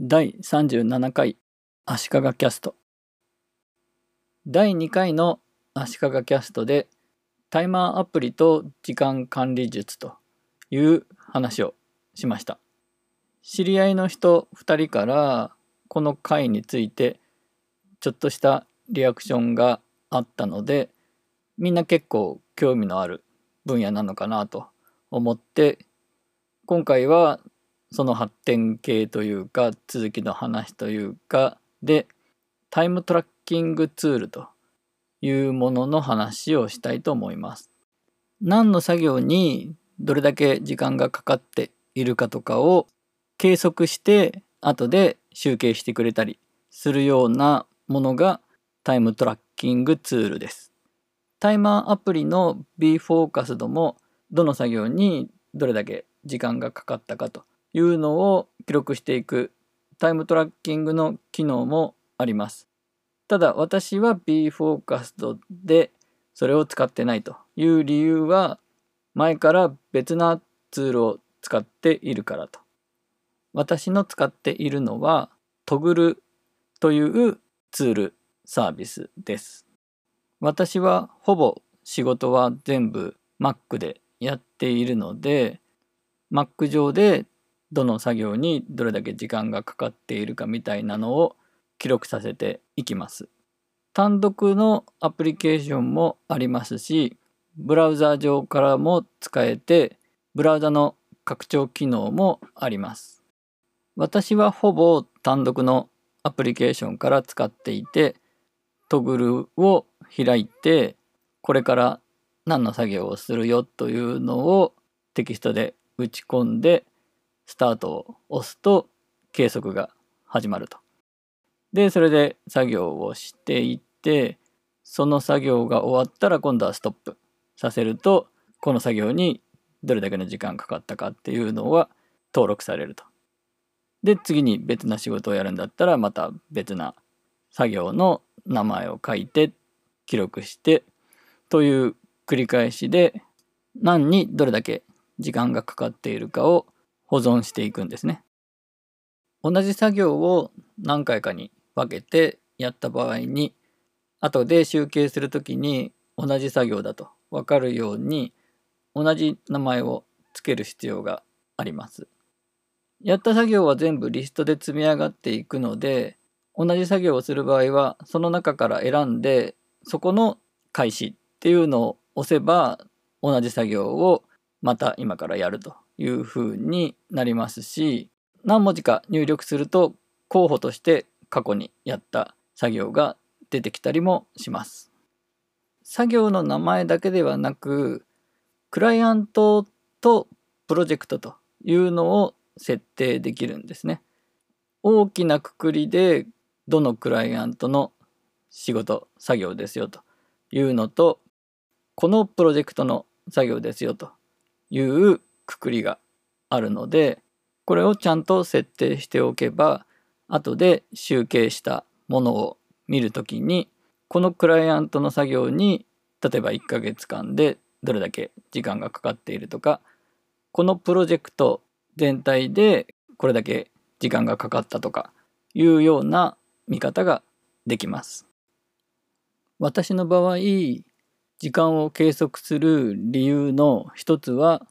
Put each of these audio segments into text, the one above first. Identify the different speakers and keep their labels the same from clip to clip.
Speaker 1: 第37回足利キャスト。第2回の足利キャストでタイマーアプリと時間管理術という話をしました。知り合いの人2人からこの回についてちょっとしたリアクションがあったのでみんな結構興味のある分野なのかなと思って今回はその発展系というか続きの話というかでタイムトラッキングツールというものの話をしたいと思います。何の作業にどれだけ時間がかかっているかとかを計測して後で集計してくれたりするようなものがタイムトラッキングツールです。タイマーアプリの b フォーカスドもどの作業にどれだけ時間がかかったかというのを記録していくタイムトラッキングの機能もあります。ただ私は b フォーカスドでそれを使ってないという理由は前から別なツールを使っているからと。私の使っているのはトグルというツールサービスです。私はほぼ仕事は全部 Mac でやっているので Mac 上でどの作業にどれだけ時間がかかっているかみたいなのを記録させていきます。単独のアプリケーションもありますしブラウザ上からも使えてブラウザの拡張機能もあります。私はほぼ単独のアプリケーションから使っていてトグルを開いてこれから何の作業をするよというのをテキストで打ち込んでスタートを押すと計測が始まると。で、それで作業をしていって、その作業が終わったら今度はストップさせると、この作業にどれだけの時間かかったかっていうのは登録されると。で、次に別な仕事をやるんだったら、また別な作業の名前を書いて、記録してという繰り返しで、何にどれだけ時間がかかっているかを保存していくんですね。同じ作業を何回かに分けてやった場合に後で集計する時に同じ作業だと分かるように同じ名前を付ける必要があります。やった作業は全部リストで積み上がっていくので同じ作業をする場合はその中から選んでそこの開始っていうのを押せば同じ作業をまた今からやるというふうになりますし何文字か入力すると候補として過去にやった作業が出てきたりもします。作業の名前だけではなくクライアントとプロジェクトというのを設定できるんですね。大きなくくりでどのクライアントの仕事作業ですよというのとこのプロジェクトの作業ですよというくくりがあるのでこれをちゃんと設定しておけば後で集計したものを見るときにこのクライアントの作業に例えば1ヶ月間でどれだけ時間がかかっているとかこのプロジェクト全体でこれだけ時間がかかったとかいうような見方ができます。私の場合時間を計測する理由の一つは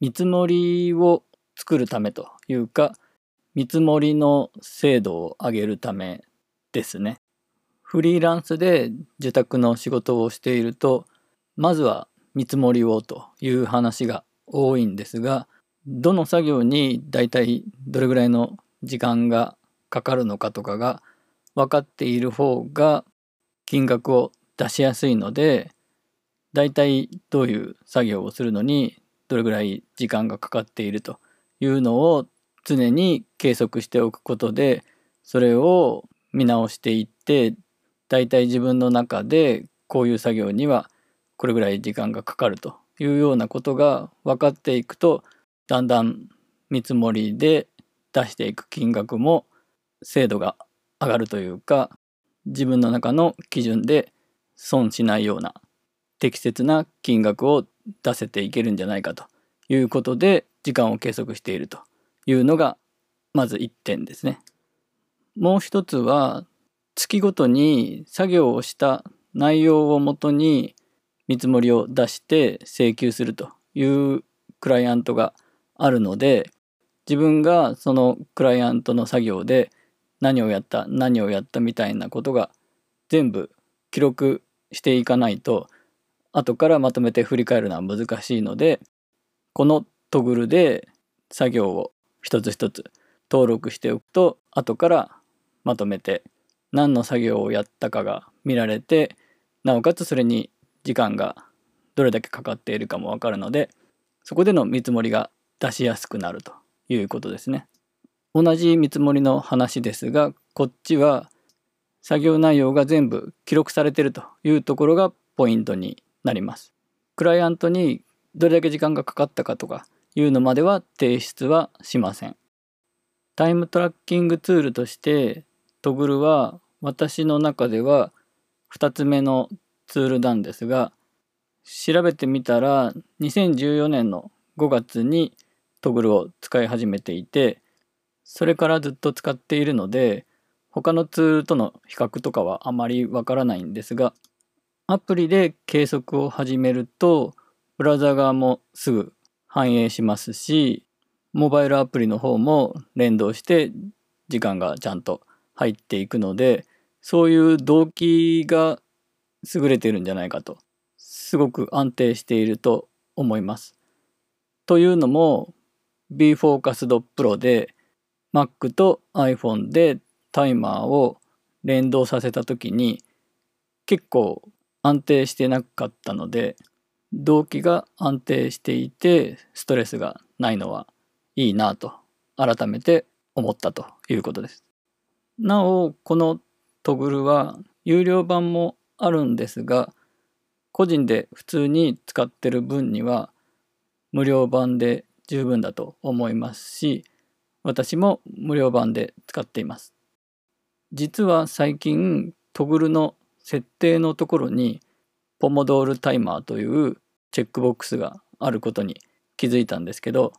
Speaker 1: 見積もりを作るためというか見積もりの精度を上げるためですね。フリーランスで受託の仕事をしているとまずは見積もりをという話が多いんですがどの作業にだいたいどれぐらいの時間がかかるのかとかが分かっている方が金額を出しやすいのでだいたいどういう作業をするのにどれぐらい時間がかかっているというのを常に計測しておくことでそれを見直していってだいたい自分の中でこういう作業にはこれぐらい時間がかかるというようなことが分かっていくとだんだん見積もりで出していく金額も精度が上がるというか自分の中の基準で損しないような適切な金額を出せていけるんじゃないかということで時間を計測しているというのがまず1点ですね。もう一つは月ごとに作業をした内容をもとに見積もりを出して請求するというクライアントがあるので自分がそのクライアントの作業で何をやった何をやったみたいなことが全部記録していかないと後からまとめて振り返るのは難しいのでこのトグルで作業を一つ一つ登録しておくと後からまとめて何の作業をやったかが見られてなおかつそれに時間がどれだけかかっているかもわかるのでそこでの見積もりが出しやすくなるということですね。同じ見積もりの話ですがこっちは作業内容が全部記録されているというところがポイントになります。クライアントにどれだけ時間がかかったかとかいうのまでは提出はしません。タイムトラッキングツールとしてトグルは私の中では2つ目のツールなんですが調べてみたら2014年の5月にトグルを使い始めていてそれからずっと使っているので他のツールとの比較とかはあまりわからないんですがアプリで計測を始めるとブラウザ側もすぐ反映しますしモバイルアプリの方も連動して時間がちゃんと入っていくのでそういう動機が優れているんじゃないかとすごく安定していると思います。というのも BFocus Pro で Mac と iPhone でタイマーを連動させた時に結構安定してなかったので動機が安定していてストレスがないのはいいなと改めて思ったということです。なおこのトグルは有料版もあるんですが個人で普通に使ってる分には無料版で十分だと思いますし私も無料版で使っています。実は最近トグルの設定のところにポモドールタイマーというチェックボックスがあることに気づいたんですけど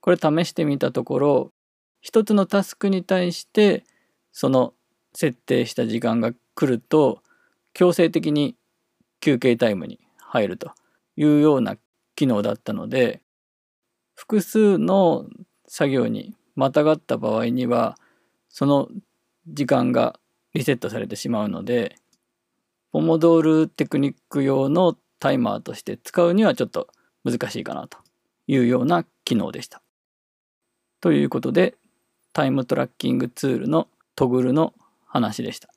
Speaker 1: これ試してみたところ一つのタスクに対してその設定した時間が来ると強制的に休憩タイムに入るというような機能だったので複数の作業にまたがった場合にはその時間がリセットされてしまうのでポモドールテクニック用のタイマーとして使うにはちょっと難しいかなというような機能でした。ということでタイムトラッキングツールのトグルの話でした。